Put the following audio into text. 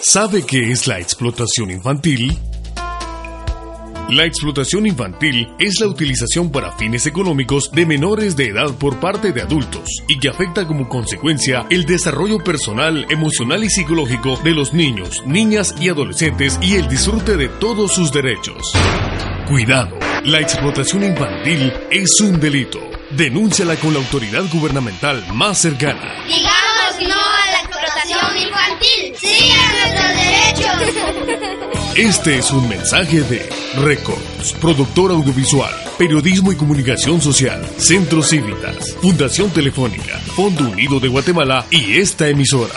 ¿Sabe qué es la explotación infantil? La explotación infantil es la utilización para fines económicos de menores de edad por parte de adultos y que afecta como consecuencia el desarrollo personal, emocional y psicológico de los niños, niñas y adolescentes y el disfrute de todos sus derechos. Cuidado, la explotación infantil es un delito. Denúnciala con la autoridad gubernamental más cercana. No Este es un mensaje de Records, productor audiovisual, periodismo y comunicación social, Centro Cívitas, Fundación Telefónica, Fondo Unido de Guatemala y esta emisora.